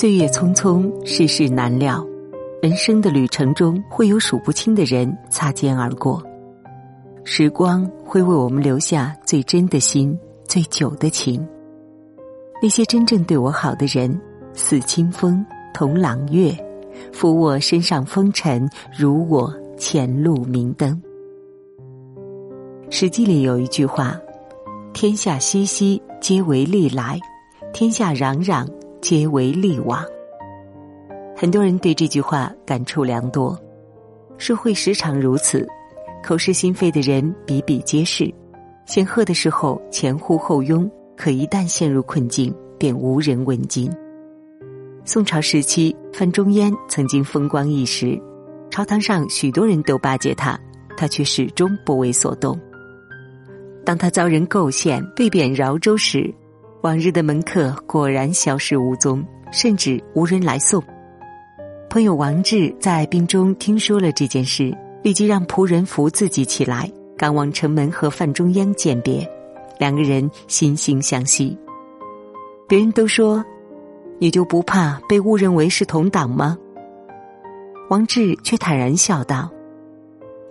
岁月匆匆，世事难料，人生的旅程中会有数不清的人擦肩而过，时光会为我们留下最真的心、最久的情。那些真正对我好的人，似清风，同朗月，拂我身上风尘，如我前路明灯。《史记》里有一句话：“天下熙熙，皆为利来；天下攘攘。”皆为利往。很多人对这句话感触良多。社会时常如此，口是心非的人比比皆是。显赫的时候前呼后拥，可一旦陷入困境，便无人问津。宋朝时期，范仲淹曾经风光一时，朝堂上许多人都巴结他，他却始终不为所动。当他遭人构陷，被贬饶州时。往日的门客果然消失无踪，甚至无人来送。朋友王志在病中听说了这件事，立即让仆人扶自己起来，赶往城门和范仲淹鉴别。两个人惺惺相惜。别人都说：“你就不怕被误认为是同党吗？”王志却坦然笑道：“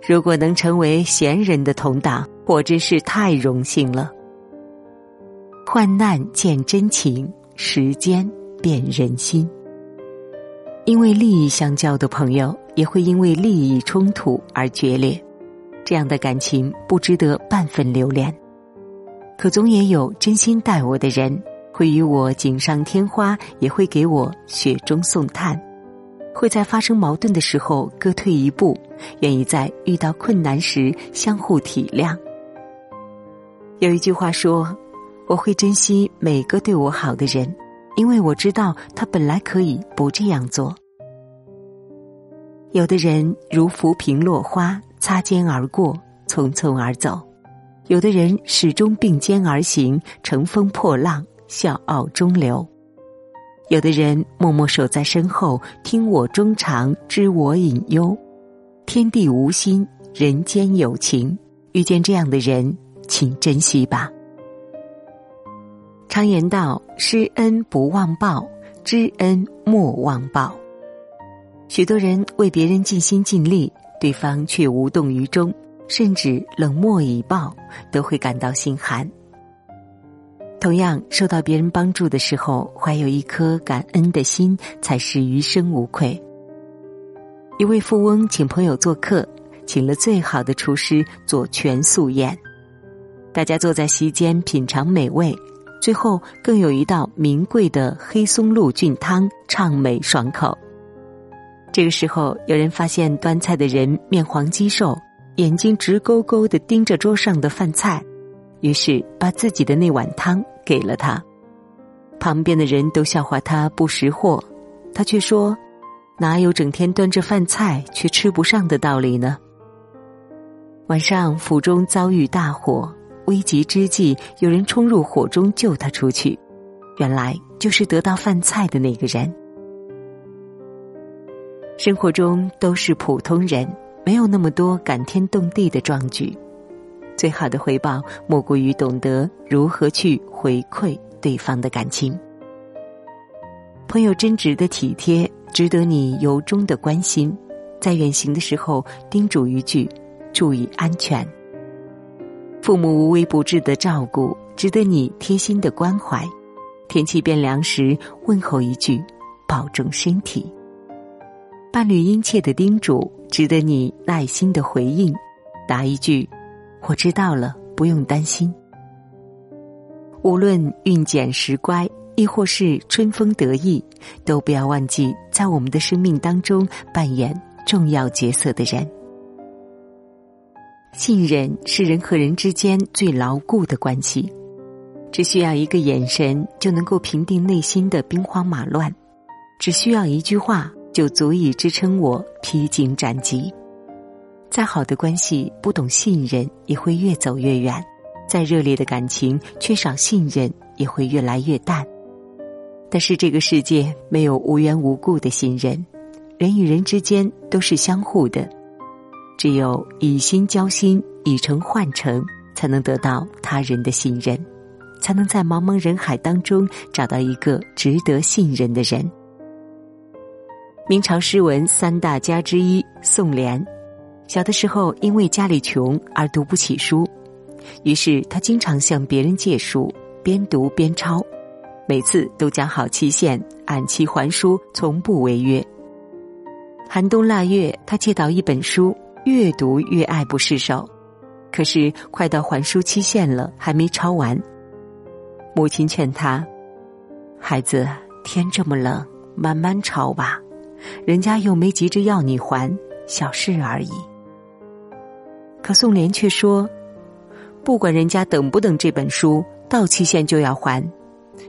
如果能成为贤人的同党，我真是太荣幸了。”患难见真情，时间变人心。因为利益相交的朋友，也会因为利益冲突而决裂。这样的感情不值得半分留恋。可总也有真心待我的人，会与我锦上添花，也会给我雪中送炭，会在发生矛盾的时候各退一步，愿意在遇到困难时相互体谅。有一句话说。我会珍惜每个对我好的人，因为我知道他本来可以不这样做。有的人如浮萍落花，擦肩而过，匆匆而走；有的人始终并肩而行，乘风破浪，笑傲中流；有的人默默守在身后，听我衷肠，知我隐忧。天地无心，人间有情。遇见这样的人，请珍惜吧。常言道：“施恩不忘报，知恩莫忘报。”许多人为别人尽心尽力，对方却无动于衷，甚至冷漠以报，都会感到心寒。同样，受到别人帮助的时候，怀有一颗感恩的心，才是余生无愧。一位富翁请朋友做客，请了最好的厨师做全素宴，大家坐在席间品尝美味。最后更有一道名贵的黑松露菌汤，畅美爽口。这个时候，有人发现端菜的人面黄肌瘦，眼睛直勾勾的盯着桌上的饭菜，于是把自己的那碗汤给了他。旁边的人都笑话他不识货，他却说：“哪有整天端着饭菜却吃不上的道理呢？”晚上府中遭遇大火。危急之际，有人冲入火中救他出去，原来就是得到饭菜的那个人。生活中都是普通人，没有那么多感天动地的壮举。最好的回报，莫过于懂得如何去回馈对方的感情。朋友真挚的体贴，值得你由衷的关心。在远行的时候，叮嘱一句：注意安全。父母无微不至的照顾，值得你贴心的关怀；天气变凉时，问候一句“保重身体”；伴侣殷切的叮嘱，值得你耐心的回应，答一句“我知道了，不用担心”。无论孕检时乖，亦或是春风得意，都不要忘记在我们的生命当中扮演重要角色的人。信任是人和人之间最牢固的关系，只需要一个眼神就能够平定内心的兵荒马乱，只需要一句话就足以支撑我披荆斩棘。再好的关系，不懂信任也会越走越远；再热烈的感情，缺少信任也会越来越淡。但是这个世界没有无缘无故的信任，人与人之间都是相互的。只有以心交心，以诚换诚，才能得到他人的信任，才能在茫茫人海当中找到一个值得信任的人，明朝诗文三大家之一宋濂，小的时候因为家里穷而读不起书，于是他经常向别人借书，边读边抄，每次都讲好期限，按期还书，从不违约。寒冬腊月，他借到一本书，越读越爱不释手。可是快到还书期限了，还没抄完。母亲劝他：“孩子，天这么冷，慢慢抄吧，人家又没急着要你还，小事而已。”可宋濂却说：“不管人家等不等这本书，到期限就要还。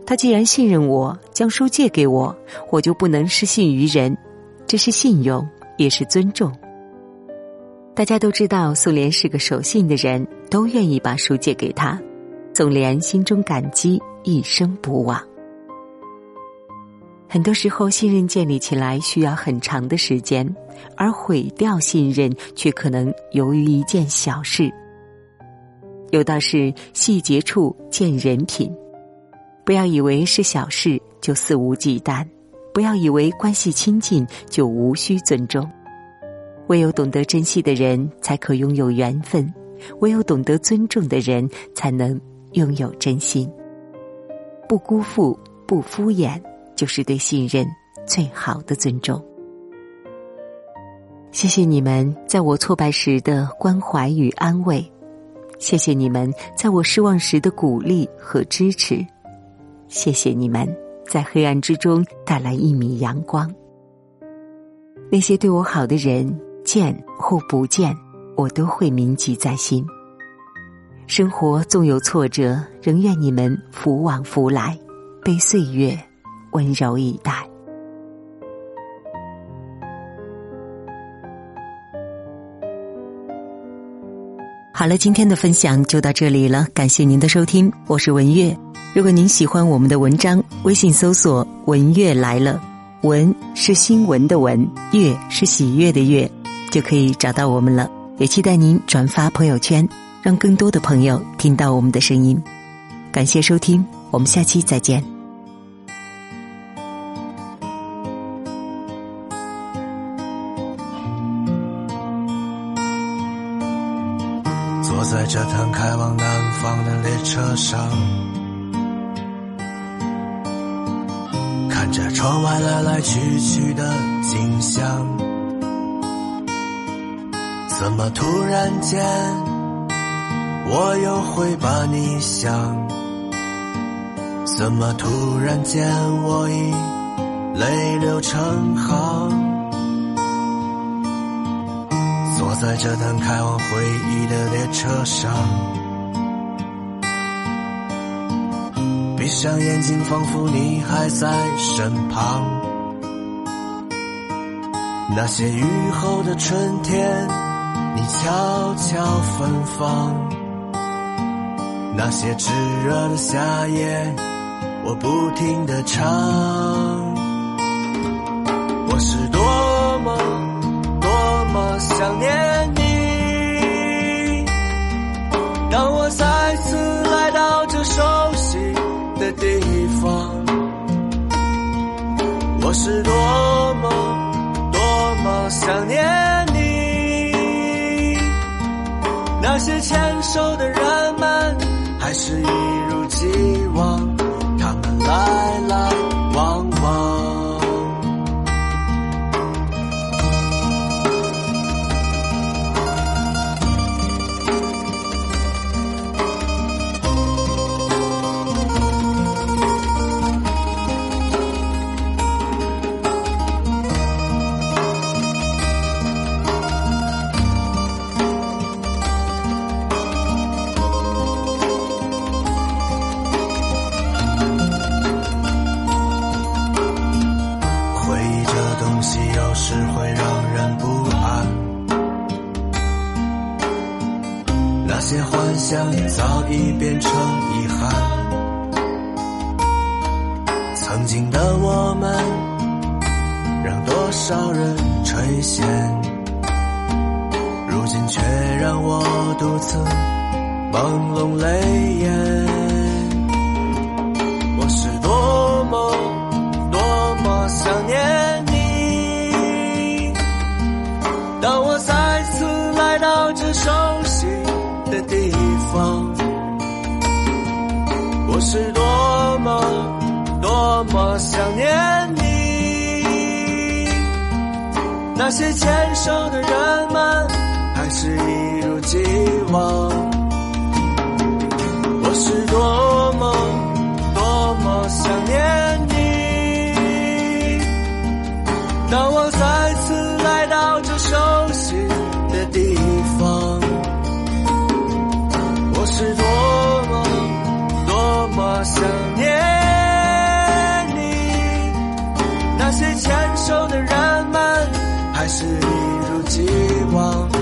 他既然信任我，将书借给我，我就不能失信于人，这是信用，也是尊重。”大家都知道宋濂是个守信的人，都愿意把书借给他。宋濂心中感激，一生不忘。很多时候，信任建立起来需要很长的时间，而毁掉信任却可能由于一件小事。有道是“细节处见人品”，不要以为是小事就肆无忌惮，不要以为关系亲近就无需尊重。唯有懂得珍惜的人，才可拥有缘分；唯有懂得尊重的人，才能拥有真心。不辜负，不敷衍，就是对信任最好的尊重。谢谢你们在我挫败时的关怀与安慰，谢谢你们在我失望时的鼓励和支持，谢谢你们在黑暗之中带来一米阳光。那些对我好的人。见或不见，我都会铭记在心。生活纵有挫折，仍愿你们福往福来，被岁月温柔以待。好了，今天的分享就到这里了，感谢您的收听，我是文月。如果您喜欢我们的文章，微信搜索“文月来了”，文是新闻的文，月是喜悦的月。就可以找到我们了，也期待您转发朋友圈，让更多的朋友听到我们的声音。感谢收听，我们下期再见。坐在这趟开往南方的列车上，看着窗外来来去去的景象。怎么突然间，我又会把你想？怎么突然间，我已泪流成行？坐在这趟开往回忆的列车上，闭上眼睛，仿佛你还在身旁。那些雨后的春天。你悄悄芬芳，那些炙热的夏夜，我不停地唱。我是多么多么想念你，当我再还是一我们让多少人垂涎如今却让我独自朦胧泪眼。我是多么多么想念你当我再次来到这熟悉的地方我是多么想念你。那些牵手的人们，还是一如既往。我是多么光。